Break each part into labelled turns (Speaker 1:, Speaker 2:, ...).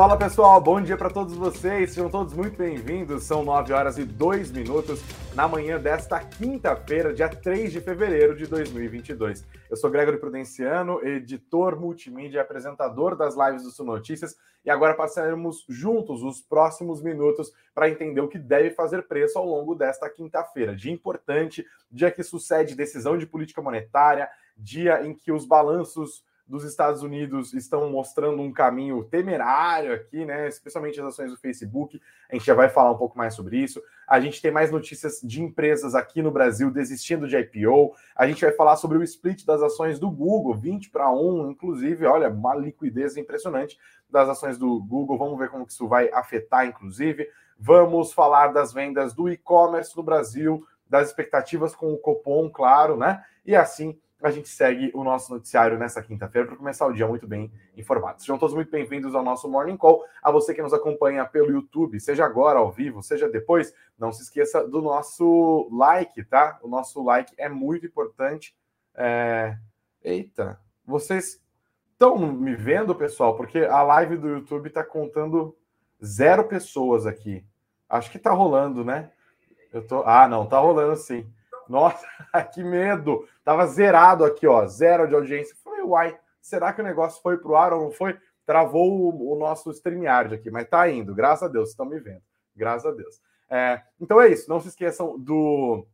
Speaker 1: Fala pessoal, bom dia para todos vocês, sejam todos muito bem-vindos. São 9 horas e 2 minutos na manhã desta quinta-feira, dia 3 de fevereiro de 2022. Eu sou Gregory Prudenciano, editor multimídia e apresentador das lives do Sul Notícias, e agora passaremos juntos os próximos minutos para entender o que deve fazer preço ao longo desta quinta-feira. Dia importante, dia que sucede decisão de política monetária, dia em que os balanços dos Estados Unidos estão mostrando um caminho temerário aqui, né? Especialmente as ações do Facebook. A gente já vai falar um pouco mais sobre isso. A gente tem mais notícias de empresas aqui no Brasil desistindo de IPO. A gente vai falar sobre o split das ações do Google, 20 para 1, inclusive, olha, uma liquidez impressionante das ações do Google. Vamos ver como que isso vai afetar, inclusive. Vamos falar das vendas do e-commerce no Brasil, das expectativas com o Copom, claro, né? E assim a gente segue o nosso noticiário nessa quinta-feira para começar o dia muito bem informado. Sejam todos muito bem-vindos ao nosso Morning Call. A você que nos acompanha pelo YouTube, seja agora ao vivo, seja depois, não se esqueça do nosso like, tá? O nosso like é muito importante. É... Eita, vocês estão me vendo, pessoal? Porque a live do YouTube está contando zero pessoas aqui. Acho que está rolando, né? Eu tô... Ah, não, está rolando sim. Nossa, que medo! Tava zerado aqui, ó, zero de audiência. Falei, uai, será que o negócio foi pro ar ou não foi? Travou o, o nosso StreamYard aqui, mas tá indo, graças a Deus, estão me vendo. Graças a Deus. É, então é isso, não se esqueçam do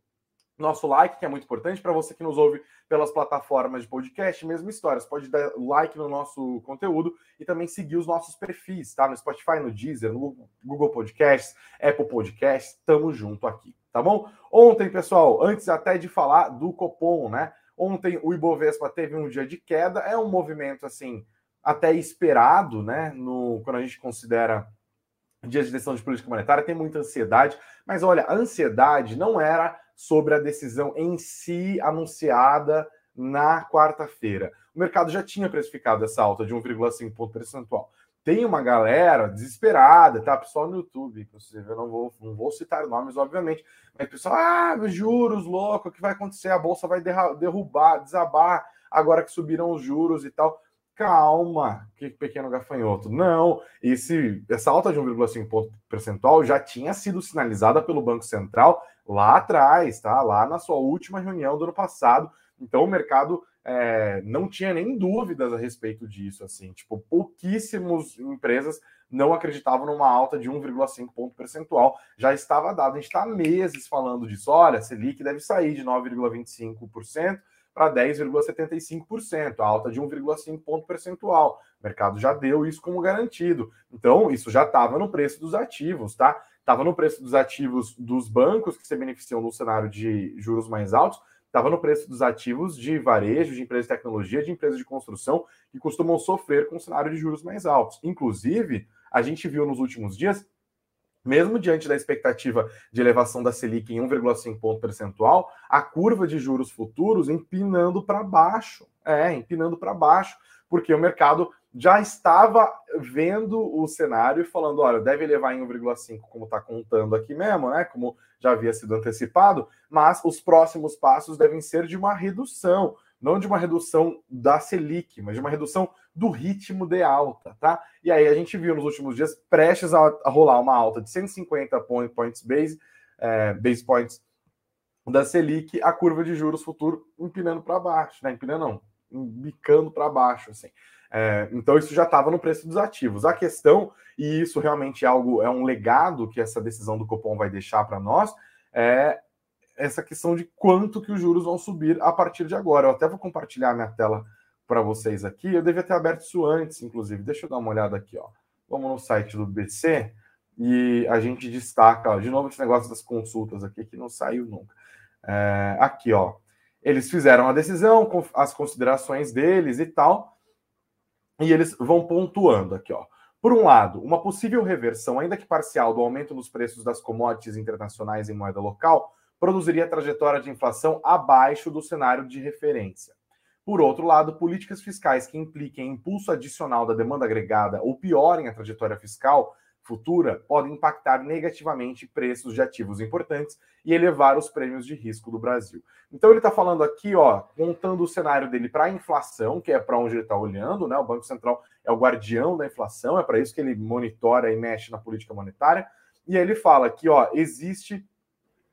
Speaker 1: nosso like, que é muito importante para você que nos ouve pelas plataformas de podcast, mesmo histórias. Pode dar like no nosso conteúdo e também seguir os nossos perfis, tá? No Spotify, no Deezer, no Google Podcasts, Apple Podcasts, tamo junto aqui tá bom? Ontem, pessoal, antes até de falar do Copom, né? Ontem o Ibovespa teve um dia de queda, é um movimento assim até esperado, né? No, quando a gente considera dias de decisão de política monetária, tem muita ansiedade, mas olha, a ansiedade não era sobre a decisão em si anunciada na quarta-feira. O mercado já tinha precificado essa alta de 1,5 ponto percentual tem uma galera desesperada, tá? Pessoal no YouTube, inclusive, eu não vou, não vou citar nomes, obviamente, mas pessoal, ah, juros, louco, o que vai acontecer? A bolsa vai derrubar, desabar agora que subiram os juros e tal. Calma, que pequeno gafanhoto. Não, esse, essa alta de 1,5 ponto percentual já tinha sido sinalizada pelo Banco Central lá atrás, tá? Lá na sua última reunião do ano passado. Então o mercado é, não tinha nem dúvidas a respeito disso, assim, tipo, pouquíssimas empresas não acreditavam numa alta de 1,5 ponto percentual, já estava dado, a gente está meses falando disso, olha, Selic deve sair de 9,25% para 10,75%, alta de 1,5 ponto percentual, o mercado já deu isso como garantido, então isso já estava no preço dos ativos, tá? Estava no preço dos ativos dos bancos que se beneficiam no cenário de juros mais altos, estava no preço dos ativos de varejo, de empresas de tecnologia, de empresas de construção, que costumam sofrer com um cenário de juros mais altos. Inclusive, a gente viu nos últimos dias, mesmo diante da expectativa de elevação da Selic em 1,5 ponto percentual, a curva de juros futuros empinando para baixo. É, empinando para baixo, porque o mercado já estava vendo o cenário e falando: olha, deve levar em 1,5, como está contando aqui mesmo, né? Como já havia sido antecipado, mas os próximos passos devem ser de uma redução, não de uma redução da Selic, mas de uma redução do ritmo de alta, tá? E aí a gente viu nos últimos dias prestes a, rolar uma alta de 150 point, points base, é, base points da Selic, a curva de juros futuro empinando para baixo, né? Empinando não, bicando para baixo, assim. É, então isso já estava no preço dos ativos. A questão, e isso realmente é algo, é um legado que essa decisão do Copom vai deixar para nós, é essa questão de quanto que os juros vão subir a partir de agora. Eu até vou compartilhar minha tela para vocês aqui. Eu devia ter aberto isso antes, inclusive. Deixa eu dar uma olhada aqui, ó. Vamos no site do BC e a gente destaca, ó, de novo, esse negócio das consultas aqui que não saiu nunca. É, aqui, ó. Eles fizeram a decisão, as considerações deles e tal e eles vão pontuando aqui, ó. Por um lado, uma possível reversão, ainda que parcial, do aumento nos preços das commodities internacionais em moeda local produziria trajetória de inflação abaixo do cenário de referência. Por outro lado, políticas fiscais que impliquem impulso adicional da demanda agregada ou piorem a trajetória fiscal futura pode impactar negativamente preços de ativos importantes e elevar os prêmios de risco do Brasil. Então ele está falando aqui, ó, montando o cenário dele para a inflação, que é para onde ele está olhando, né? O Banco Central é o guardião da inflação, é para isso que ele monitora e mexe na política monetária. E aí ele fala que, ó, existe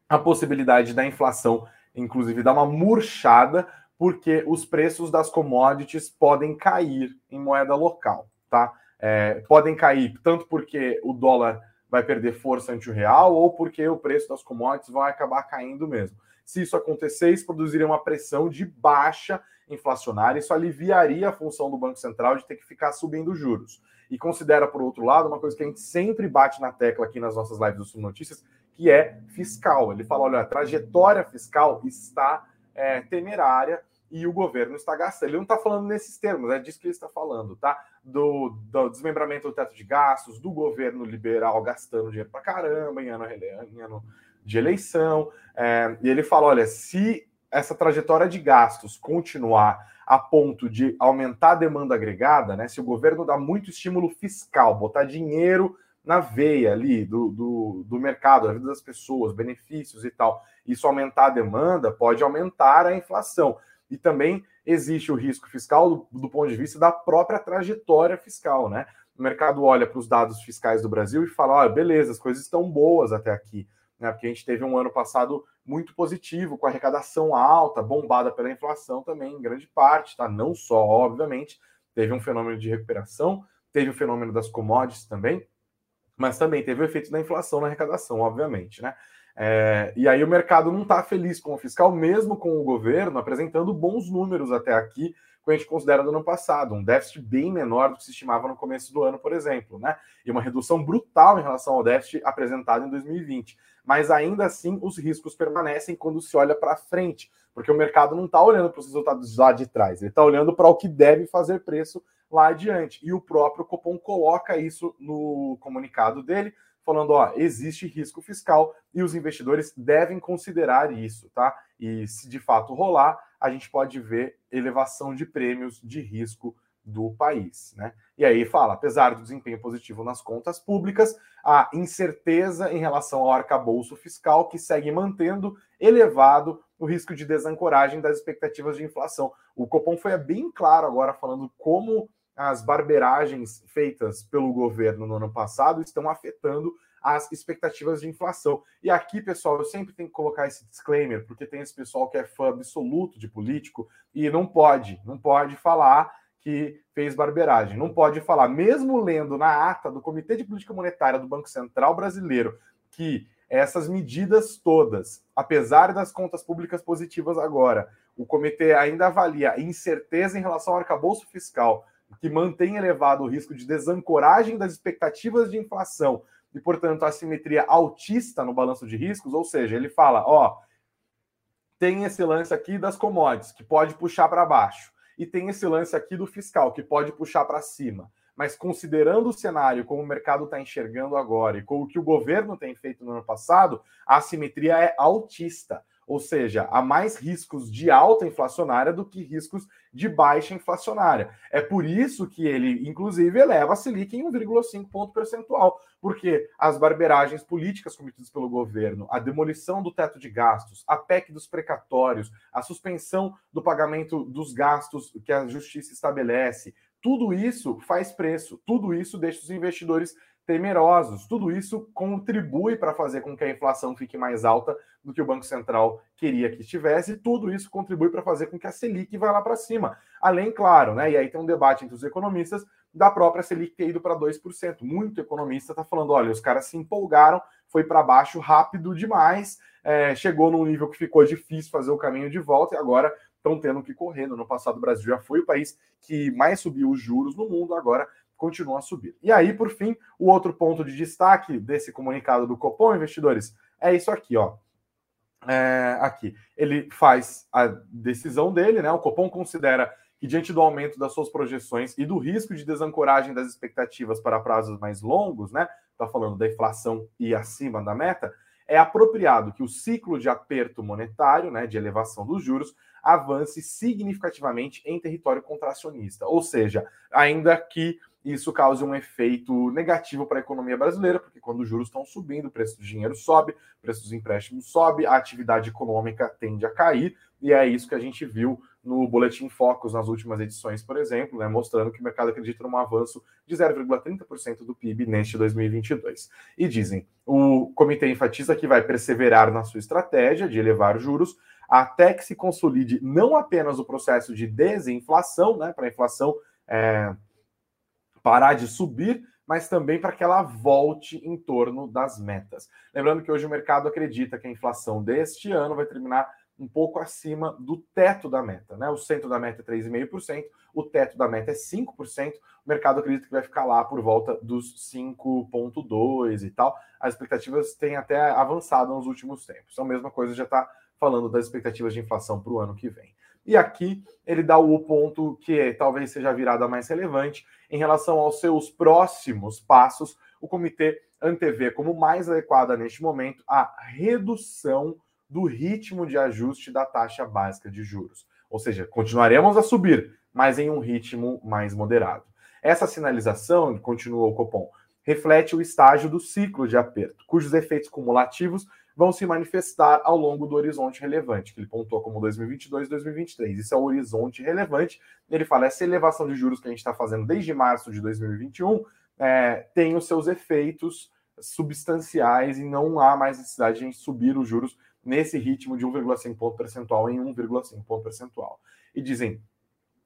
Speaker 1: a possibilidade da inflação, inclusive, dar uma murchada, porque os preços das commodities podem cair em moeda local, tá? é, podem cair tanto porque o dólar vai perder força ante o real ou porque o preço das commodities vai acabar caindo mesmo. Se isso acontecer, isso produziria uma pressão de baixa inflacionária, isso aliviaria a função do Banco Central de ter que ficar subindo juros. E considera, por outro lado, uma coisa que a gente sempre bate na tecla aqui nas nossas lives do Notícias, que é fiscal. Ele fala: olha, a trajetória fiscal está é, temerária e o governo está gastando. Ele não está falando nesses termos, é disso que ele está falando, tá? Do, do desmembramento do teto de gastos, do governo liberal gastando dinheiro para caramba em ano, em ano de eleição. É, e ele fala: olha, se essa trajetória de gastos continuar a ponto de aumentar a demanda agregada, né? Se o governo dá muito estímulo fiscal, botar dinheiro na veia ali do, do, do mercado, da vida das pessoas, benefícios e tal, isso aumentar a demanda, pode aumentar a inflação. E também existe o risco fiscal do, do ponto de vista da própria trajetória fiscal, né? O mercado olha para os dados fiscais do Brasil e fala: olha, beleza, as coisas estão boas até aqui, né? Porque a gente teve um ano passado muito positivo, com arrecadação alta, bombada pela inflação também, em grande parte, tá? Não só, obviamente, teve um fenômeno de recuperação, teve o fenômeno das commodities também, mas também teve o efeito da inflação na arrecadação, obviamente, né? É, e aí o mercado não está feliz com o fiscal, mesmo com o governo apresentando bons números até aqui, quando a gente considera do ano passado, um déficit bem menor do que se estimava no começo do ano, por exemplo, né? E uma redução brutal em relação ao déficit apresentado em 2020. Mas ainda assim, os riscos permanecem quando se olha para frente, porque o mercado não está olhando para os resultados lá de trás, ele está olhando para o que deve fazer preço lá adiante. E o próprio Copom coloca isso no comunicado dele, falando, ó, existe risco fiscal e os investidores devem considerar isso, tá? E se de fato rolar, a gente pode ver elevação de prêmios de risco do país, né? E aí fala, apesar do desempenho positivo nas contas públicas, a incerteza em relação ao arcabouço fiscal que segue mantendo elevado o risco de desancoragem das expectativas de inflação. O Copom foi bem claro agora falando como as barberagens feitas pelo governo no ano passado estão afetando as expectativas de inflação. E aqui, pessoal, eu sempre tenho que colocar esse disclaimer, porque tem esse pessoal que é fã absoluto de político e não pode, não pode falar que fez barberagem. Não pode falar, mesmo lendo na ata do Comitê de Política Monetária do Banco Central Brasileiro, que essas medidas todas, apesar das contas públicas positivas agora, o comitê ainda avalia incerteza em relação ao arcabouço fiscal, que mantém elevado o risco de desancoragem das expectativas de inflação e, portanto, assimetria altista no balanço de riscos, ou seja, ele fala, ó, tem esse lance aqui das commodities, que pode puxar para baixo, e tem esse lance aqui do fiscal, que pode puxar para cima. Mas considerando o cenário como o mercado está enxergando agora e como o que o governo tem feito no ano passado, a assimetria é altista. Ou seja, há mais riscos de alta inflacionária do que riscos de baixa inflacionária. É por isso que ele, inclusive, eleva a Selic em 1,5 ponto percentual, porque as barberagens políticas cometidas pelo governo, a demolição do teto de gastos, a PEC dos precatórios, a suspensão do pagamento dos gastos que a justiça estabelece, tudo isso faz preço, tudo isso deixa os investidores temerosos. Tudo isso contribui para fazer com que a inflação fique mais alta do que o Banco Central queria que estivesse, e tudo isso contribui para fazer com que a Selic vá lá para cima. Além, claro, né? E aí tem um debate entre os economistas da própria Selic ter ido para 2%. Muito economista está falando: olha, os caras se empolgaram, foi para baixo rápido demais, é, chegou num nível que ficou difícil fazer o caminho de volta e agora estão tendo que correr. No passado, o Brasil já foi o país que mais subiu os juros no mundo, agora continua a subir. E aí, por fim, o outro ponto de destaque desse comunicado do Copom, investidores, é isso aqui, ó. É, aqui, ele faz a decisão dele, né? O Copom considera que, diante do aumento das suas projeções e do risco de desancoragem das expectativas para prazos mais longos, né? Está falando da inflação e acima da meta, é apropriado que o ciclo de aperto monetário, né, de elevação dos juros, avance significativamente em território contracionista. Ou seja, ainda que isso cause um efeito negativo para a economia brasileira, porque quando os juros estão subindo, o preço do dinheiro sobe, o preço dos empréstimos sobe, a atividade econômica tende a cair, e é isso que a gente viu no Boletim Focus nas últimas edições, por exemplo, né, mostrando que o mercado acredita num avanço de 0,30% do PIB neste 2022. E dizem, o comitê enfatiza que vai perseverar na sua estratégia de elevar juros até que se consolide não apenas o processo de desinflação, né, para a inflação é, parar de subir, mas também para que ela volte em torno das metas. Lembrando que hoje o mercado acredita que a inflação deste ano vai terminar um pouco acima do teto da meta, né? O centro da meta é 3,5%, o teto da meta é 5%, o mercado acredita que vai ficar lá por volta dos 5,2 e tal. As expectativas têm até avançado nos últimos tempos. Então, a mesma coisa já está falando das expectativas de inflação para o ano que vem. E aqui ele dá o ponto que talvez seja a virada mais relevante em relação aos seus próximos passos. O comitê antevê como mais adequada neste momento a redução do ritmo de ajuste da taxa básica de juros. Ou seja, continuaremos a subir, mas em um ritmo mais moderado. Essa sinalização, continua o Copom, reflete o estágio do ciclo de aperto, cujos efeitos cumulativos vão se manifestar ao longo do horizonte relevante, que ele pontuou como 2022 e 2023. Isso é o horizonte relevante. Ele fala, essa elevação de juros que a gente está fazendo desde março de 2021 é, tem os seus efeitos substanciais e não há mais necessidade de subir os juros nesse ritmo de 1,5 ponto percentual em 1,5 ponto percentual. E dizem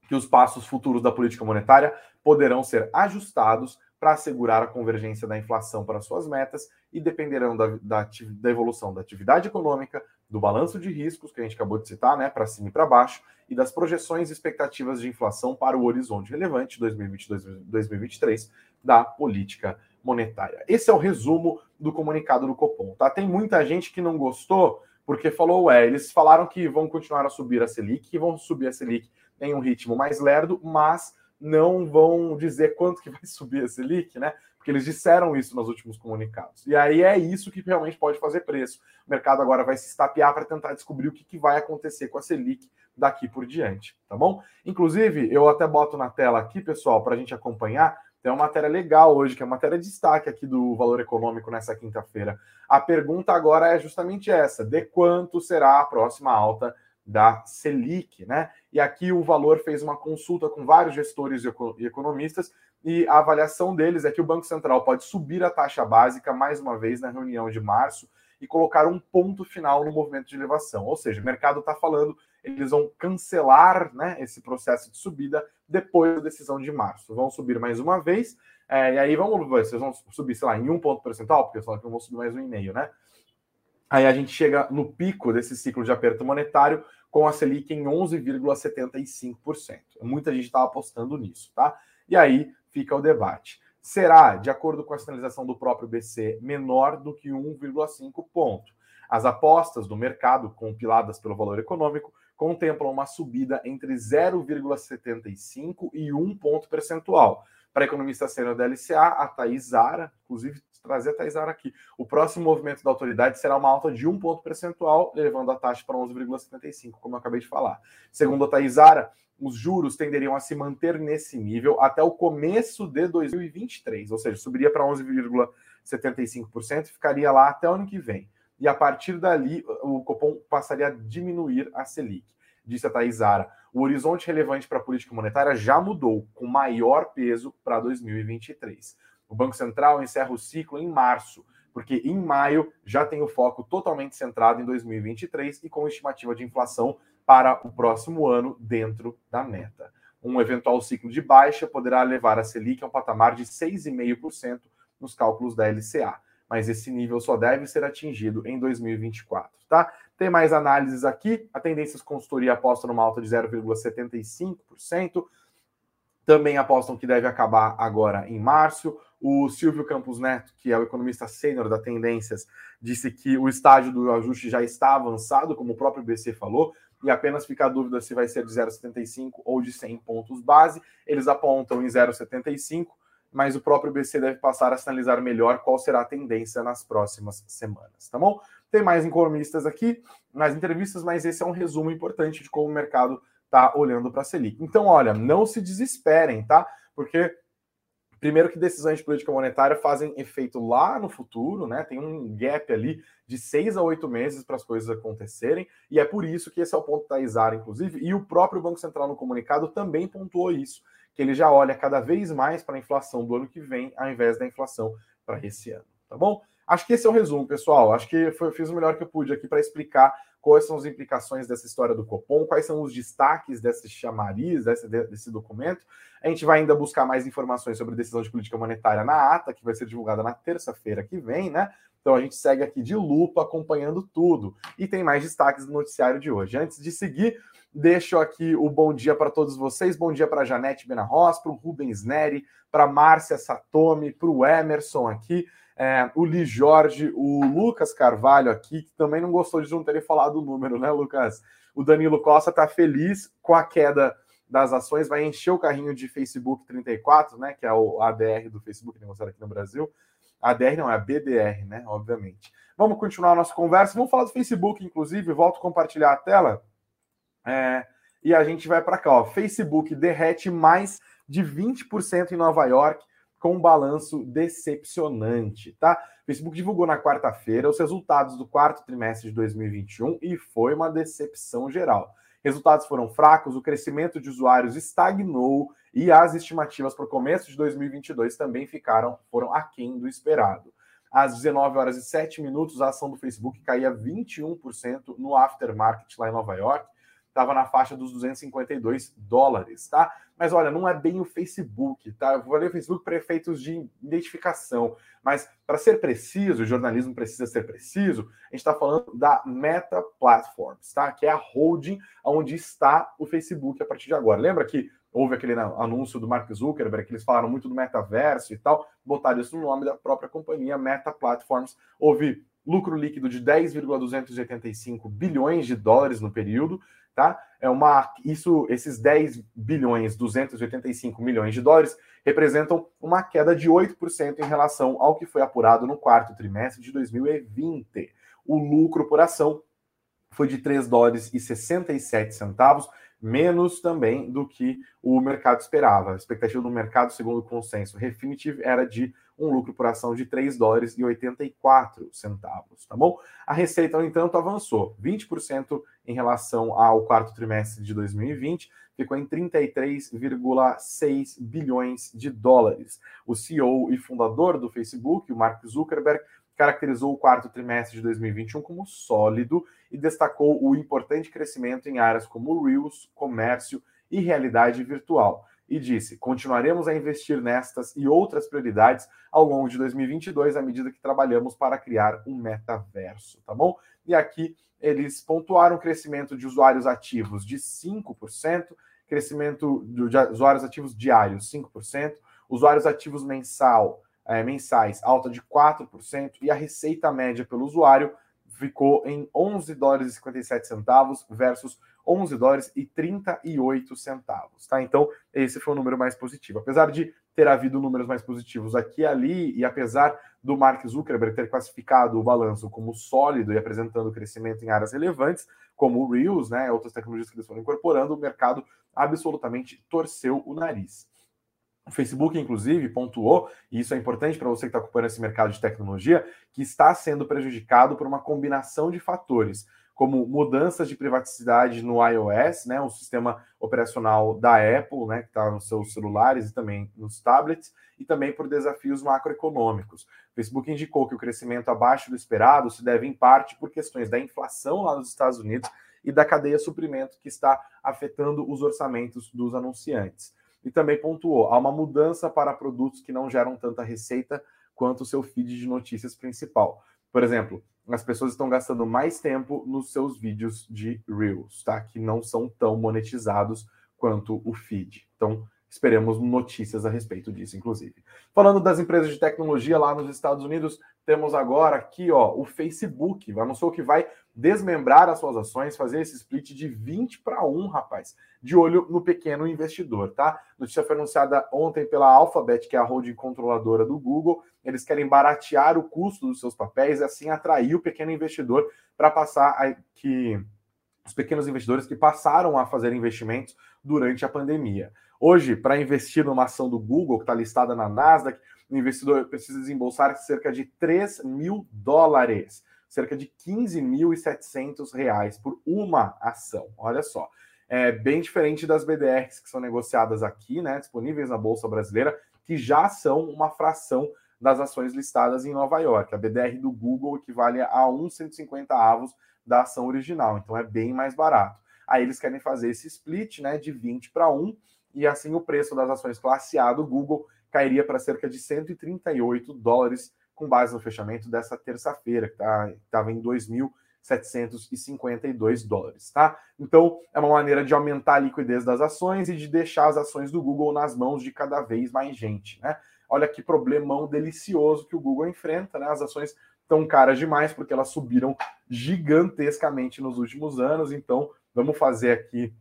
Speaker 1: que os passos futuros da política monetária poderão ser ajustados para assegurar a convergência da inflação para suas metas e dependerão da, da, da, evolução da atividade econômica, do balanço de riscos, que a gente acabou de citar, né, para cima e para baixo, e das projeções e expectativas de inflação para o horizonte relevante 2022-2023 da política monetária. Esse é o resumo do comunicado do Copom. Tá? Tem muita gente que não gostou porque falou, ué, eles falaram que vão continuar a subir a Selic, que vão subir a Selic em um ritmo mais lerdo, mas não vão dizer quanto que vai subir a Selic, né? Porque eles disseram isso nos últimos comunicados. E aí é isso que realmente pode fazer preço. O mercado agora vai se estapear para tentar descobrir o que, que vai acontecer com a Selic daqui por diante, tá bom? Inclusive, eu até boto na tela aqui, pessoal, para a gente acompanhar. Tem uma matéria legal hoje, que é uma matéria de destaque aqui do Valor Econômico nessa quinta-feira. A pergunta agora é justamente essa: de quanto será a próxima alta da Selic, né? E aqui o Valor fez uma consulta com vários gestores e economistas e a avaliação deles é que o Banco Central pode subir a taxa básica mais uma vez na reunião de março e colocar um ponto final no movimento de elevação. Ou seja, o mercado está falando, eles vão cancelar né, esse processo de subida depois da decisão de março. Vão subir mais uma vez, é, e aí vamos ver, vocês vão subir, sei lá, em um ponto percentual, porque só que não vão subir mais um e meio, né? Aí a gente chega no pico desse ciclo de aperto monetário com a Selic em 11,75%. Muita gente estava apostando nisso, tá? E aí fica o debate. Será, de acordo com a sinalização do próprio BC, menor do que 1,5 ponto? As apostas do mercado, compiladas pelo valor econômico, contemplam uma subida entre 0,75 e 1 ponto percentual. Para a economista sênior da LCA, a Thais Zara, inclusive trazer a Thais aqui, o próximo movimento da autoridade será uma alta de 1 ponto percentual, levando a taxa para 11,75, como eu acabei de falar. Segundo a Thais os juros tenderiam a se manter nesse nível até o começo de 2023, ou seja, subiria para 11,75% e ficaria lá até o ano que vem. E a partir dali, o Copom passaria a diminuir a Selic. Disse a Thais o horizonte relevante para a política monetária já mudou, com maior peso para 2023. O Banco Central encerra o ciclo em março, porque em maio já tem o foco totalmente centrado em 2023 e com estimativa de inflação para o próximo ano dentro da meta. Um eventual ciclo de baixa poderá levar a Selic a um patamar de 6,5% nos cálculos da LCA, mas esse nível só deve ser atingido em 2024, tá? Tem mais análises aqui. A Tendências Consultoria aposta numa alta de 0,75%. Também apostam que deve acabar agora em março. O Silvio Campos Neto, que é o economista sênior da Tendências, disse que o estágio do ajuste já está avançado, como o próprio BC falou, e apenas fica a dúvida se vai ser de 0,75 ou de 100 pontos base. Eles apontam em 0,75 mas o próprio BC deve passar a sinalizar melhor qual será a tendência nas próximas semanas, tá bom? Tem mais economistas aqui nas entrevistas, mas esse é um resumo importante de como o mercado está olhando para a Selic. Então, olha, não se desesperem, tá? Porque Primeiro que decisões de política monetária fazem efeito lá no futuro, né? Tem um gap ali de seis a oito meses para as coisas acontecerem, e é por isso que esse é o ponto da Isara, inclusive, e o próprio Banco Central no comunicado também pontuou isso, que ele já olha cada vez mais para a inflação do ano que vem, ao invés da inflação para esse ano, tá bom? Acho que esse é o resumo, pessoal. Acho que foi, fiz o melhor que eu pude aqui para explicar quais são as implicações dessa história do Copom, quais são os destaques desse chamariz, desse, desse documento. A gente vai ainda buscar mais informações sobre a decisão de política monetária na ata, que vai ser divulgada na terça-feira que vem, né? Então a gente segue aqui de lupa acompanhando tudo. E tem mais destaques do noticiário de hoje. Antes de seguir, deixo aqui o bom dia para todos vocês. Bom dia para Janete Benarros, para o Rubens Neri, para Márcia Satomi, para o Emerson aqui é, o Li Jorge, o Lucas Carvalho aqui, que também não gostou de não terem falado o número, né, Lucas? O Danilo Costa está feliz com a queda das ações, vai encher o carrinho de Facebook 34, né, que é o ADR do Facebook negociado aqui no Brasil. ADR não, é a BDR, né, obviamente. Vamos continuar a nossa conversa, vamos falar do Facebook, inclusive, volto a compartilhar a tela. É, e a gente vai para cá, ó. Facebook derrete mais de 20% em Nova York com um balanço decepcionante, tá? O Facebook divulgou na quarta-feira os resultados do quarto trimestre de 2021 e foi uma decepção geral. Resultados foram fracos, o crescimento de usuários estagnou e as estimativas para o começo de 2022 também ficaram foram aquém do esperado. Às 19 horas e 7 minutos, a ação do Facebook caía 21% no aftermarket lá em Nova York estava na faixa dos 252 dólares, tá? Mas olha, não é bem o Facebook, tá? Eu falei o Facebook para efeitos de identificação, mas para ser preciso, o jornalismo precisa ser preciso, a gente está falando da Meta Platforms, tá? Que é a holding onde está o Facebook a partir de agora. Lembra que houve aquele anúncio do Mark Zuckerberg, que eles falaram muito do metaverso e tal, botaram isso no nome da própria companhia Meta Platforms. Houve lucro líquido de 10,285 bilhões de dólares no período, tá? É uma isso esses 10 bilhões 285 milhões de dólares representam uma queda de 8% em relação ao que foi apurado no quarto trimestre de 2020. O lucro por ação foi de 3 dólares e 67 centavos, menos também do que o mercado esperava. A expectativa do mercado, segundo o consenso Refinitiv, era de um lucro por ação de 3 dólares e 84 centavos, tá bom? A receita, no entanto, avançou 20% em relação ao quarto trimestre de 2020, ficou em 33,6 bilhões de dólares. O CEO e fundador do Facebook, o Mark Zuckerberg, caracterizou o quarto trimestre de 2021 como sólido e destacou o importante crescimento em áreas como Reels, comércio e realidade virtual. E disse: continuaremos a investir nestas e outras prioridades ao longo de 2022, à medida que trabalhamos para criar um metaverso, tá bom? E aqui eles pontuaram o crescimento de usuários ativos de 5%, crescimento de usuários ativos diários 5%, usuários ativos mensal é, mensais alta de 4% e a receita média pelo usuário ficou em 11 dólares e 57 centavos versus 11 dólares e 38 centavos, tá? Então, esse foi o número mais positivo. Apesar de ter havido números mais positivos aqui e ali, e apesar do Mark Zuckerberg ter classificado o balanço como sólido e apresentando crescimento em áreas relevantes, como o Reels, né, outras tecnologias que eles foram incorporando, o mercado absolutamente torceu o nariz. O Facebook, inclusive, pontuou, e isso é importante para você que está ocupando esse mercado de tecnologia, que está sendo prejudicado por uma combinação de fatores, como mudanças de privacidade no iOS, né, o sistema operacional da Apple, né, que está nos seus celulares e também nos tablets, e também por desafios macroeconômicos. O Facebook indicou que o crescimento abaixo do esperado se deve, em parte, por questões da inflação lá nos Estados Unidos e da cadeia suprimento que está afetando os orçamentos dos anunciantes e também pontuou: há uma mudança para produtos que não geram tanta receita quanto o seu feed de notícias principal. Por exemplo, as pessoas estão gastando mais tempo nos seus vídeos de Reels, tá? Que não são tão monetizados quanto o feed. Então, esperemos notícias a respeito disso, inclusive. Falando das empresas de tecnologia lá nos Estados Unidos, temos agora aqui ó, o Facebook, anunciou que vai desmembrar as suas ações, fazer esse split de 20 para 1, rapaz. De olho no pequeno investidor, tá? Notícia foi anunciada ontem pela Alphabet, que é a holding controladora do Google. Eles querem baratear o custo dos seus papéis e assim atrair o pequeno investidor para passar a, que os pequenos investidores que passaram a fazer investimentos durante a pandemia. Hoje, para investir numa ação do Google, que está listada na Nasdaq, o investidor precisa desembolsar cerca de 3 mil dólares, cerca de 15.700 reais por uma ação. Olha só. É bem diferente das BDRs que são negociadas aqui, né, disponíveis na Bolsa Brasileira, que já são uma fração das ações listadas em Nova York. A BDR do Google equivale a 1,150 avos da ação original, então é bem mais barato. Aí eles querem fazer esse split né, de 20 para 1, e assim o preço das ações classe A do Google cairia para cerca de 138 dólares, com base no fechamento dessa terça-feira, que tá, estava em 2.752 dólares, tá? Então, é uma maneira de aumentar a liquidez das ações e de deixar as ações do Google nas mãos de cada vez mais gente, né? Olha que problemão delicioso que o Google enfrenta, né? As ações estão caras demais porque elas subiram gigantescamente nos últimos anos, então vamos fazer aqui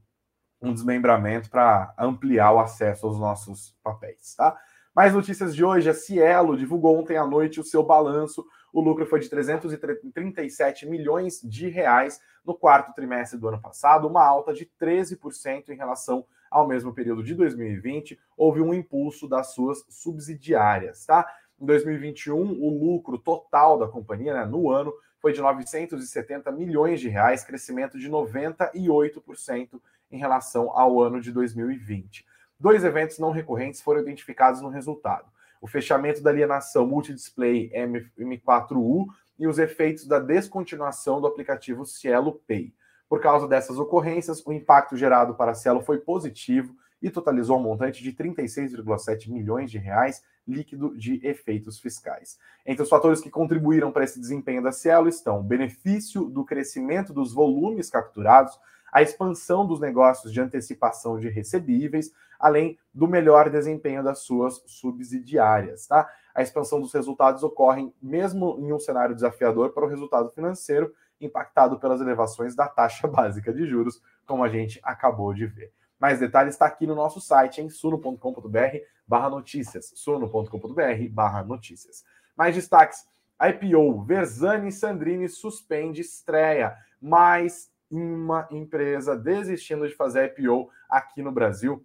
Speaker 1: um desmembramento para ampliar o acesso aos nossos papéis, tá? Mais notícias de hoje: a Cielo divulgou ontem à noite o seu balanço. O lucro foi de 337 milhões de reais no quarto trimestre do ano passado, uma alta de 13% em relação ao mesmo período de 2020. Houve um impulso das suas subsidiárias, tá? Em 2021, o lucro total da companhia né, no ano foi de 970 milhões de reais, crescimento de 98% em relação ao ano de 2020. Dois eventos não recorrentes foram identificados no resultado: o fechamento da alienação multidisplay M4U e os efeitos da descontinuação do aplicativo Cielo Pay. Por causa dessas ocorrências, o impacto gerado para a Cielo foi positivo e totalizou um montante de 36,7 milhões de reais líquido de efeitos fiscais. Entre os fatores que contribuíram para esse desempenho da Cielo estão o benefício do crescimento dos volumes capturados, a expansão dos negócios de antecipação de recebíveis, além do melhor desempenho das suas subsidiárias. Tá? A expansão dos resultados ocorre mesmo em um cenário desafiador para o resultado financeiro, impactado pelas elevações da taxa básica de juros, como a gente acabou de ver. Mais detalhes está aqui no nosso site, em suno.com.br barra notícias, suno.com.br barra notícias. Mais destaques, IPO, Versani Sandrini suspende estreia, mais uma empresa desistindo de fazer IPO aqui no Brasil.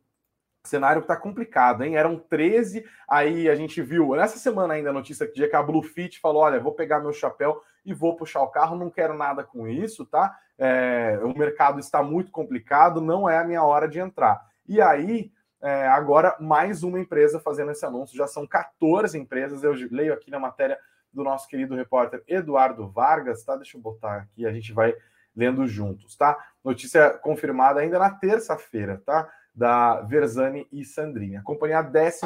Speaker 1: Cenário que tá complicado, hein? Eram 13, aí a gente viu nessa semana ainda a notícia que dia que a Bluefit falou: olha, vou pegar meu chapéu e vou puxar o carro, não quero nada com isso, tá? É, o mercado está muito complicado, não é a minha hora de entrar. E aí, é, agora, mais uma empresa fazendo esse anúncio, já são 14 empresas, eu leio aqui na matéria do nosso querido repórter Eduardo Vargas, tá? Deixa eu botar aqui, a gente vai lendo juntos, tá? Notícia confirmada ainda na terça-feira, tá? Da Verzani e Sandrini. A companhia a 14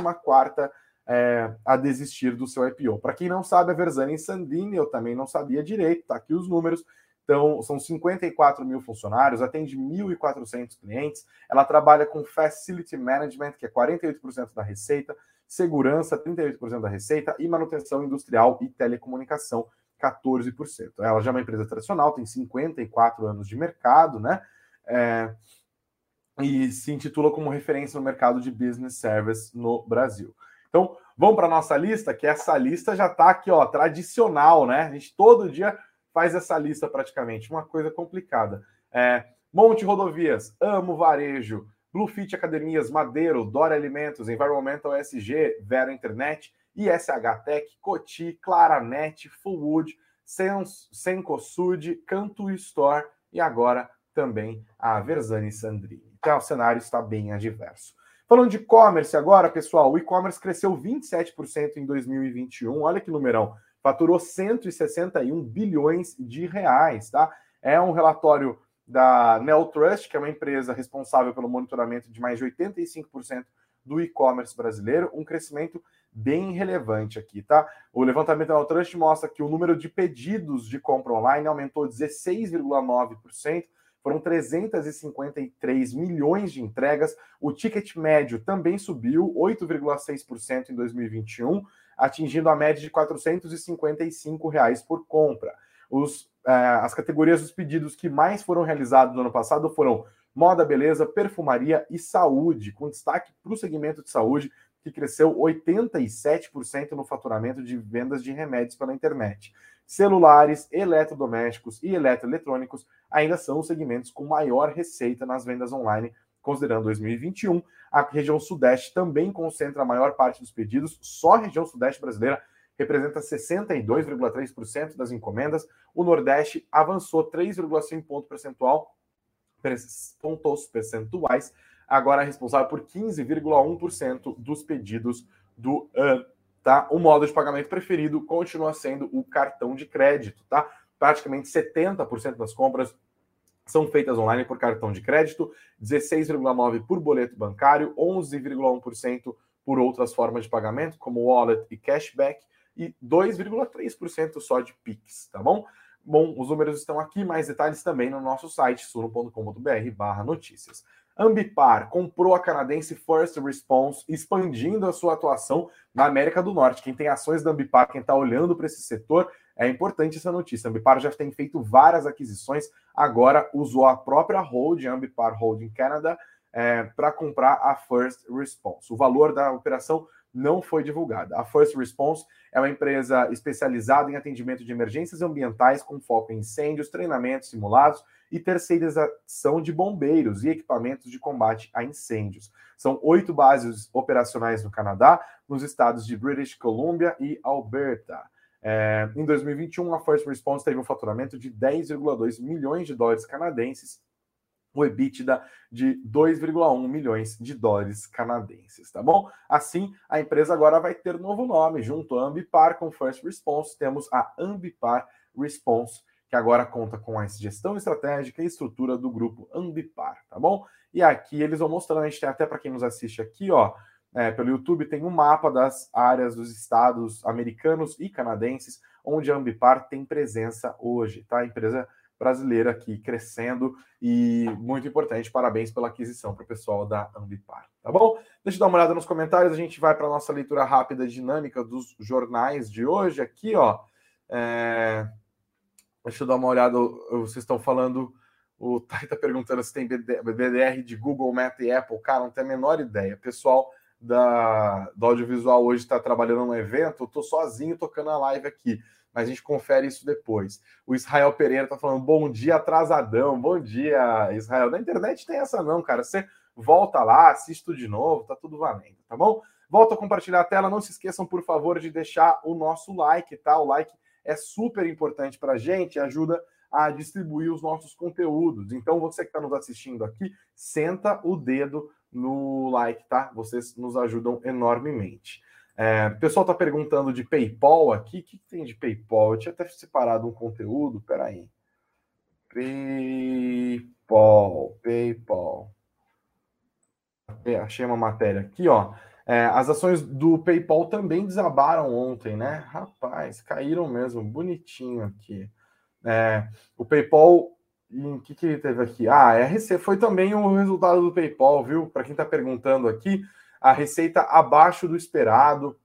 Speaker 1: é, a desistir do seu IPO. Para quem não sabe, a Verzani Sandrini, eu também não sabia direito, tá aqui os números. Então, são 54 mil funcionários, atende 1.400 clientes. Ela trabalha com Facility Management, que é 48% da receita, segurança, 38% da receita, e manutenção industrial e telecomunicação, 14%. Ela já é uma empresa tradicional, tem 54 anos de mercado, né? É, e se intitula como referência no mercado de business service no Brasil. Então, vamos para nossa lista, que essa lista já está aqui, ó, tradicional, né? A gente todo dia faz essa lista praticamente, uma coisa complicada. É, Monte Rodovias, Amo Varejo, Bluefit Academias, Madeiro, Dora Alimentos, Environmental SG, Vera Internet, ISH Tech, Coti, Claranet, Fullwood, Sencosud, Canto Store e agora também a Versani Sandrini. Então o cenário está bem adverso. Falando de e-commerce agora, pessoal, o e-commerce cresceu 27% em 2021. Olha que numerão. Faturou 161 bilhões de reais, tá? É um relatório da Neltrust, que é uma empresa responsável pelo monitoramento de mais de 85% do e-commerce brasileiro, um crescimento bem relevante aqui, tá? O levantamento da Trust mostra que o número de pedidos de compra online aumentou 16,9%, foram 353 milhões de entregas. O ticket médio também subiu 8,6% em 2021, atingindo a média de 455 reais por compra. Os, eh, as categorias dos pedidos que mais foram realizados no ano passado foram moda, beleza, perfumaria e saúde, com destaque para o segmento de saúde, que cresceu 87% no faturamento de vendas de remédios pela internet. Celulares, eletrodomésticos e eletroeletrônicos ainda são os segmentos com maior receita nas vendas online, considerando 2021. A região Sudeste também concentra a maior parte dos pedidos, só a região Sudeste brasileira representa 62,3% das encomendas. O Nordeste avançou 3,5 ponto percentual, pontos percentuais, agora responsável por 15,1% dos pedidos do ano. Tá? O modo de pagamento preferido continua sendo o cartão de crédito, tá? Praticamente 70% das compras são feitas online por cartão de crédito, 16,9% por boleto bancário, 11,1% por outras formas de pagamento, como wallet e cashback, e 2,3% só de Pix, tá bom? Bom, os números estão aqui, mais detalhes também no nosso site, suno.com.br barra notícias. Ambipar comprou a canadense First Response, expandindo a sua atuação na América do Norte. Quem tem ações da Ambipar, quem está olhando para esse setor, é importante essa notícia. A Ambipar já tem feito várias aquisições, agora usou a própria holding, Ambipar Holding Canada, é, para comprar a First Response. O valor da operação não foi divulgada. A First Response é uma empresa especializada em atendimento de emergências ambientais com foco em incêndios, treinamentos simulados e terceirização de bombeiros e equipamentos de combate a incêndios. São oito bases operacionais no Canadá, nos estados de British Columbia e Alberta. É, em 2021, a First Response teve um faturamento de 10,2 milhões de dólares canadenses o EBITDA de 2,1 milhões de dólares canadenses, tá bom? Assim, a empresa agora vai ter novo nome, junto à Ambipar com First Response, temos a Ambipar Response, que agora conta com a gestão estratégica e estrutura do grupo Ambipar, tá bom? E aqui eles vão mostrando, a gente tem até para quem nos assiste aqui, ó, é, pelo YouTube, tem um mapa das áreas dos estados americanos e canadenses onde a Ambipar tem presença hoje, tá? A empresa brasileira aqui crescendo e muito importante. Parabéns pela aquisição para o pessoal da Ambipar, tá bom? Deixa eu dar uma olhada nos comentários. A gente vai para a nossa leitura rápida dinâmica dos jornais de hoje. Aqui, ó. É... Deixa eu dar uma olhada. Vocês estão falando. O Thay está perguntando se tem BDR de Google, Meta e Apple. Cara, não tem a menor ideia. Pessoal da, do audiovisual hoje está trabalhando num evento. Eu estou sozinho tocando a live aqui mas a gente confere isso depois. O Israel Pereira está falando bom dia atrasadão, bom dia, Israel. Na internet tem essa não, cara. Você volta lá, assiste de novo, tá tudo valendo, tá bom? Volta a compartilhar a tela. Não se esqueçam, por favor, de deixar o nosso like, tá? O like é super importante para a gente, ajuda a distribuir os nossos conteúdos. Então, você que está nos assistindo aqui, senta o dedo no like, tá? Vocês nos ajudam enormemente. É, o pessoal está perguntando de PayPal aqui. O que, tem de PayPal? Eu tinha até separado um conteúdo. Peraí. PayPal, PayPal. É, achei uma matéria aqui, ó. É, as ações do PayPal também desabaram ontem, né? Rapaz, caíram mesmo, bonitinho aqui. É, o PayPal, o que, que ele teve aqui? Ah, RC foi também o resultado do PayPal, viu? Para quem está perguntando aqui, a receita abaixo do esperado,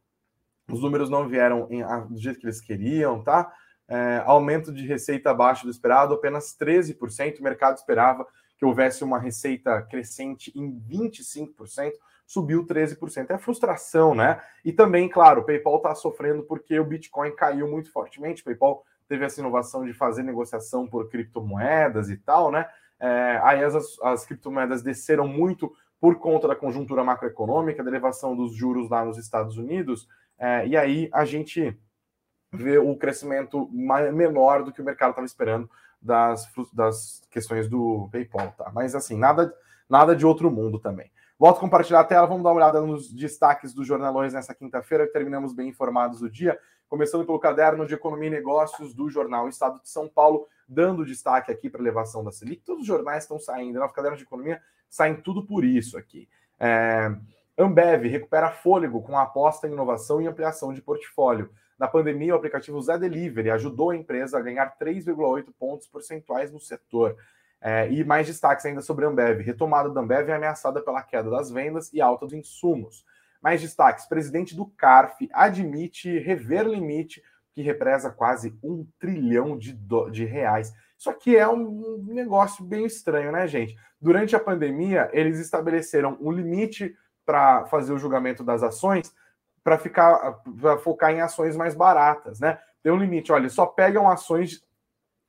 Speaker 1: os números não vieram em, do jeito que eles queriam, tá? É, aumento de receita abaixo do esperado, apenas 13%. O mercado esperava que houvesse uma receita crescente em 25%, subiu 13%. É frustração, né? E também, claro, o PayPal está sofrendo porque o Bitcoin caiu muito fortemente. O PayPal teve essa inovação de fazer negociação por criptomoedas e tal, né? É, aí as, as criptomoedas desceram muito por conta da conjuntura macroeconômica, da elevação dos juros lá nos Estados Unidos, é, e aí a gente vê o crescimento menor do que o mercado estava esperando das, das questões do PayPal, tá? Mas assim, nada, nada de outro mundo também. Volto a compartilhar a tela, vamos dar uma olhada nos destaques dos jornalões nessa quinta-feira, terminamos bem informados do dia, começando pelo caderno de Economia e Negócios do jornal Estado de São Paulo, dando destaque aqui para a elevação da Selic. Todos os jornais estão saindo, né? o caderno de Economia saem tudo por isso aqui. É, Ambev recupera fôlego com a aposta em inovação e ampliação de portfólio. Na pandemia, o aplicativo Zé Delivery ajudou a empresa a ganhar 3,8 pontos percentuais no setor. É, e mais destaques ainda sobre a Ambev. Retomada da Ambev é ameaçada pela queda das vendas e alta dos insumos. Mais destaques: presidente do CARF admite rever limite que represa quase um trilhão de, do, de reais. Isso aqui é um negócio bem estranho, né, gente? Durante a pandemia, eles estabeleceram um limite para fazer o julgamento das ações para ficar focar em ações mais baratas, né? tem um limite. Olha, só pegam ações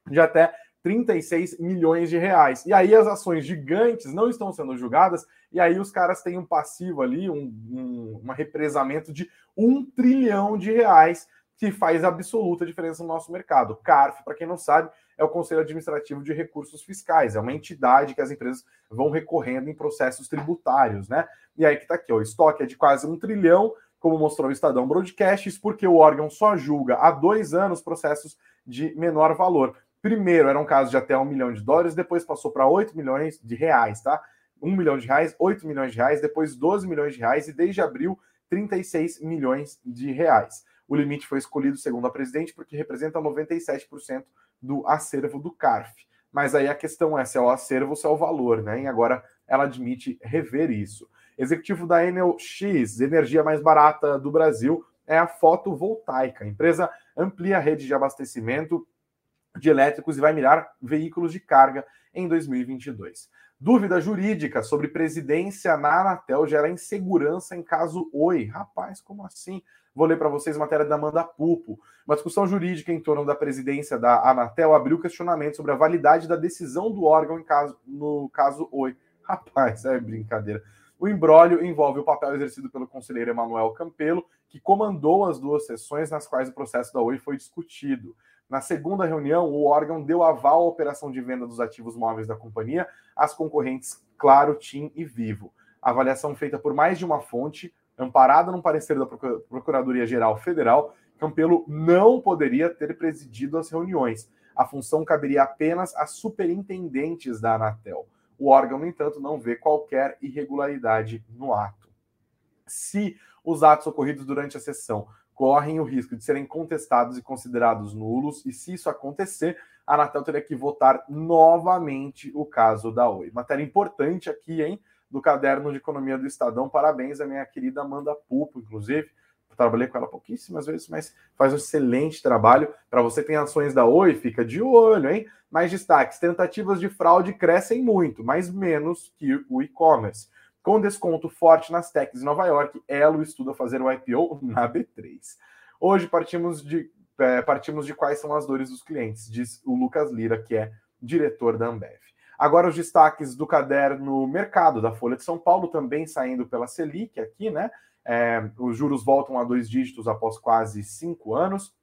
Speaker 1: de até 36 milhões de reais. E aí as ações gigantes não estão sendo julgadas, e aí os caras têm um passivo ali, um, um, um represamento de um trilhão de reais, que faz absoluta diferença no nosso mercado. CARF, para quem não sabe, é o Conselho Administrativo de Recursos Fiscais, é uma entidade que as empresas vão recorrendo em processos tributários, né? E aí que está aqui, ó, o estoque é de quase um trilhão, como mostrou o Estadão Broadcast, porque o órgão só julga há dois anos processos de menor valor. Primeiro era um caso de até um milhão de dólares, depois passou para 8 milhões de reais, tá? 1 milhão de reais, 8 milhões de reais, depois 12 milhões de reais e desde abril 36 milhões de reais. O limite foi escolhido, segundo a presidente, porque representa 97% do acervo do CARF. Mas aí a questão é se é o acervo ou se é o valor, né? E agora ela admite rever isso. Executivo da Enel X, energia mais barata do Brasil, é a fotovoltaica. A empresa amplia a rede de abastecimento de elétricos e vai mirar veículos de carga em 2022. Dúvida jurídica sobre presidência na Anatel gera insegurança em caso Oi. Rapaz, como assim? Vou ler para vocês matéria da Amanda Pupo. Uma discussão jurídica em torno da presidência da Anatel abriu questionamento sobre a validade da decisão do órgão em caso, no caso Oi. Rapaz, é brincadeira. O embrólio envolve o papel exercido pelo conselheiro Emanuel Campelo, que comandou as duas sessões nas quais o processo da Oi foi discutido. Na segunda reunião, o órgão deu aval à operação de venda dos ativos móveis da companhia às concorrentes Claro, TIM e Vivo. A avaliação feita por mais de uma fonte, amparada num parecer da Procuradoria-Geral Federal, Campelo não poderia ter presidido as reuniões. A função caberia apenas a superintendentes da Anatel. O órgão, no entanto, não vê qualquer irregularidade no ato. Se os atos ocorridos durante a sessão correm o risco de serem contestados e considerados nulos, e se isso acontecer, a Anatel teria que votar novamente o caso da Oi. Matéria importante aqui, hein, do caderno de economia do Estadão. Parabéns à minha querida Amanda Pupo, inclusive. Eu trabalhei com ela pouquíssimas vezes, mas faz um excelente trabalho. Para você que tem ações da Oi, fica de olho, hein? Mais destaques: tentativas de fraude crescem muito, mas menos que o e-commerce. Com desconto forte nas techs de Nova York, Elo estuda fazer o IPO na B3. Hoje partimos de, é, partimos de quais são as dores dos clientes, diz o Lucas Lira, que é diretor da Ambev. Agora os destaques do caderno Mercado da Folha de São Paulo, também saindo pela Selic aqui, né? É, os juros voltam a dois dígitos após quase cinco anos.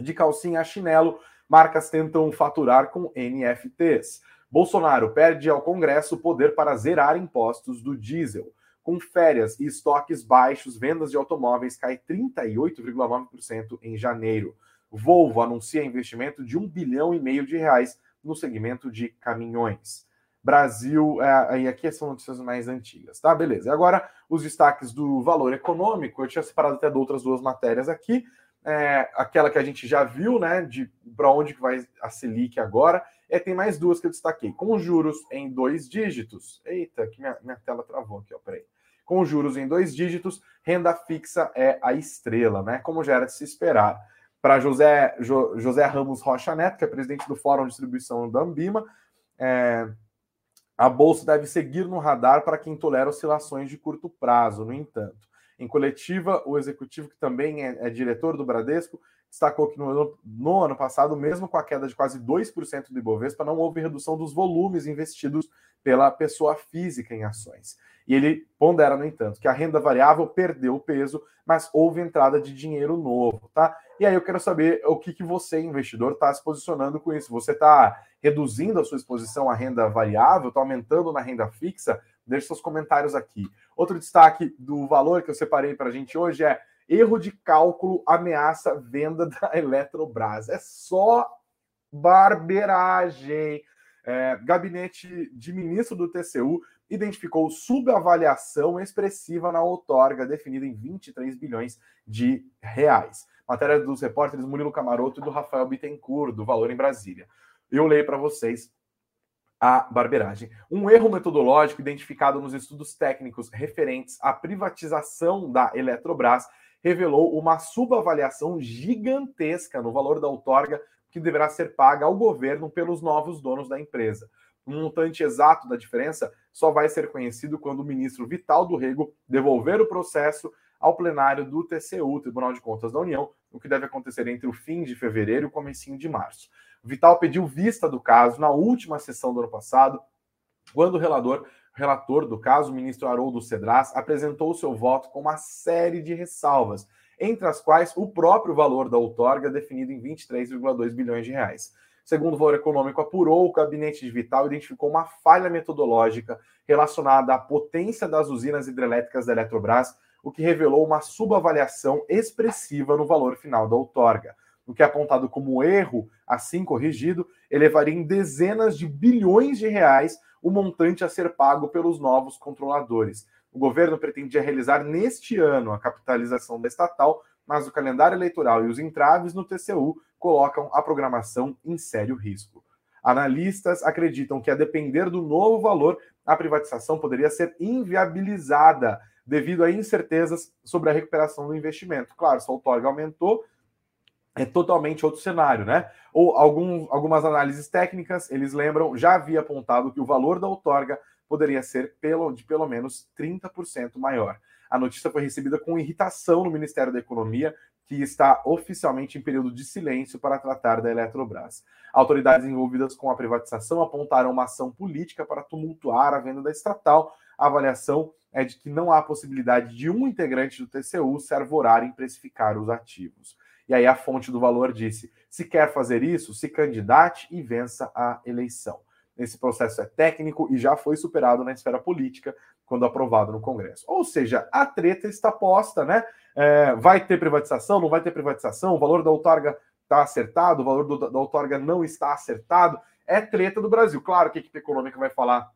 Speaker 1: De calcinha a chinelo, marcas tentam faturar com NFTs. Bolsonaro perde ao Congresso o poder para zerar impostos do diesel. Com férias e estoques baixos, vendas de automóveis cai 38,9% em janeiro. Volvo anuncia investimento de um bilhão e meio de reais no segmento de caminhões. Brasil, é, e aqui são notícias mais antigas, tá? Beleza. Agora, os destaques do valor econômico, eu tinha separado até de outras duas matérias aqui. É, aquela que a gente já viu, né? De para onde vai a Selic agora, é, tem mais duas que eu destaquei. Com juros em dois dígitos. Eita, que minha, minha tela travou aqui, ó. Peraí. Com juros em dois dígitos, renda fixa é a estrela, né? Como já era de se esperar. Para José, jo, José Ramos Rocha Neto, que é presidente do Fórum de Distribuição da Ambima, é, a Bolsa deve seguir no radar para quem tolera oscilações de curto prazo, no entanto. Em coletiva, o executivo, que também é, é diretor do Bradesco, destacou que no, no, ano passado, mesmo com a queda de quase 2% do Ibovespa, não houve redução dos volumes investidos pela pessoa física em ações. E ele pondera, no entanto, que a renda variável perdeu peso, mas houve entrada de dinheiro novo, tá? E aí eu quero saber o que, que você, investidor, está se posicionando com isso. Você está reduzindo a sua exposição à renda variável, está aumentando na renda fixa? Deixe seus comentários aqui. Outro destaque do valor que eu separei para a gente hoje é Erro de cálculo ameaça venda da Eletrobras. É só barberagem. É, gabinete de ministro do TCU identificou subavaliação expressiva na outorga, definida em 23 bilhões de reais. Matéria dos repórteres Murilo Camaroto e do Rafael Bittencourt, do Valor em Brasília. Eu leio para vocês a barberagem. Um erro metodológico identificado nos estudos técnicos referentes à privatização da Eletrobras revelou uma subavaliação gigantesca no valor da outorga que deverá ser paga ao governo pelos novos donos da empresa. O montante exato da diferença só vai ser conhecido quando o ministro Vital do Rego devolver o processo ao plenário do TCU, Tribunal de Contas da União, o que deve acontecer entre o fim de fevereiro e o comecinho de março. Vital pediu vista do caso na última sessão do ano passado, quando o relator, relator do caso, o ministro Haroldo Cedras, apresentou seu voto com uma série de ressalvas, entre as quais o próprio valor da outorga definido em 23,2 bilhões de reais. Segundo o Valor Econômico apurou, o gabinete de Vital identificou uma falha metodológica relacionada à potência das usinas hidrelétricas da Eletrobras, o que revelou uma subavaliação expressiva no valor final da outorga. O que é apontado como erro, assim corrigido, elevaria em dezenas de bilhões de reais o montante a ser pago pelos novos controladores. O governo pretendia realizar neste ano a capitalização da estatal, mas o calendário eleitoral e os entraves no TCU colocam a programação em sério risco. Analistas acreditam que, a depender do novo valor, a privatização poderia ser inviabilizada devido a incertezas sobre a recuperação do investimento. Claro, se a outorga aumentou, é totalmente outro cenário, né? Ou algum, algumas análises técnicas, eles lembram, já havia apontado que o valor da outorga poderia ser pelo, de pelo menos 30% maior. A notícia foi recebida com irritação no Ministério da Economia, que está oficialmente em período de silêncio para tratar da Eletrobras. Autoridades envolvidas com a privatização apontaram uma ação política para tumultuar a venda da estatal. A avaliação é de que não há possibilidade de um integrante do TCU se arvorar em precificar os ativos. E aí a fonte do valor disse: se quer fazer isso, se candidate e vença a eleição. Esse processo é técnico e já foi superado na esfera política quando aprovado no Congresso. Ou seja, a treta está posta, né? É, vai ter privatização, não vai ter privatização, o valor da outorga está acertado, o valor do, da outorga não está acertado. É treta do Brasil. Claro que a equipe econômica vai falar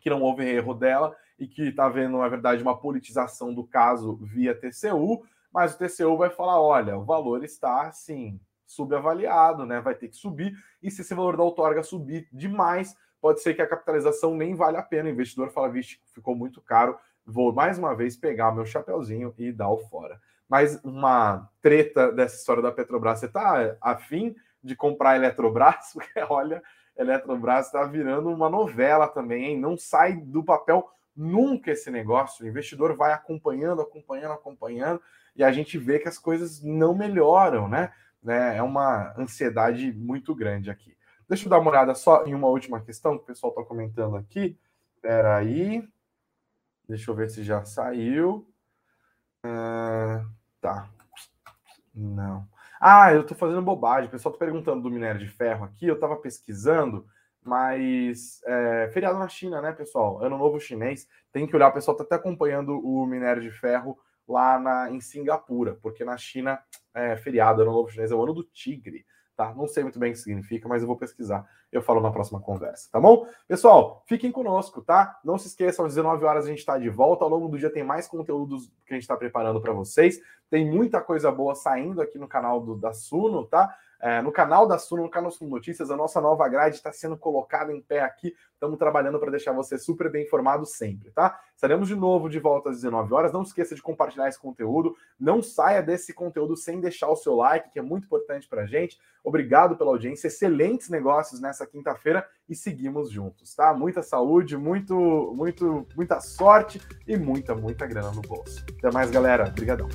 Speaker 1: que não houve erro dela e que está havendo, na verdade, uma politização do caso via TCU, mas o TCU vai falar: olha, o valor está assim, subavaliado, né? Vai ter que subir, e se esse valor da outorga subir demais, pode ser que a capitalização nem vale a pena. O investidor fala: vixe, ficou muito caro, vou mais uma vez pegar meu chapeuzinho e dar o fora. Mas uma treta dessa história da Petrobras, você está afim de comprar a Eletrobras? Porque olha, a Eletrobras está virando uma novela também, hein? Não sai do papel nunca esse negócio. O investidor vai acompanhando, acompanhando, acompanhando, e a gente vê que as coisas não melhoram, né? né? É uma ansiedade muito grande aqui. Deixa eu dar uma olhada só em uma última questão que o pessoal está comentando aqui. Espera aí. Deixa eu ver se já saiu. Uh, tá. Não. Ah, eu estou fazendo bobagem. O pessoal está perguntando do minério de ferro aqui. Eu estava pesquisando, mas é, feriado na China, né, pessoal? Ano novo chinês. Tem que olhar. O pessoal está até acompanhando o minério de ferro lá na, em Singapura, porque na China é feriado, ano novo chinês é o ano do tigre tá? Não sei muito bem o que significa, mas eu vou pesquisar. Eu falo na próxima conversa, tá bom? Pessoal, fiquem conosco, tá? Não se esqueçam, às 19 horas a gente está de volta. Ao longo do dia tem mais conteúdos que a gente está preparando para vocês. Tem muita coisa boa saindo aqui no canal do, da Suno, tá? É, no canal da Suno, no canal Suno Notícias, a nossa nova grade está sendo colocada em pé aqui. Estamos trabalhando para deixar você super bem informado sempre, tá? Estaremos de novo de volta às 19 horas. Não esqueça de compartilhar esse conteúdo. Não saia desse conteúdo sem deixar o seu like, que é muito importante para a gente. Obrigado pela audiência. Excelentes negócios nessa quinta-feira e seguimos juntos, tá? Muita saúde, muito, muito, muita sorte e muita, muita grana no bolso. Até mais, galera. Obrigadão.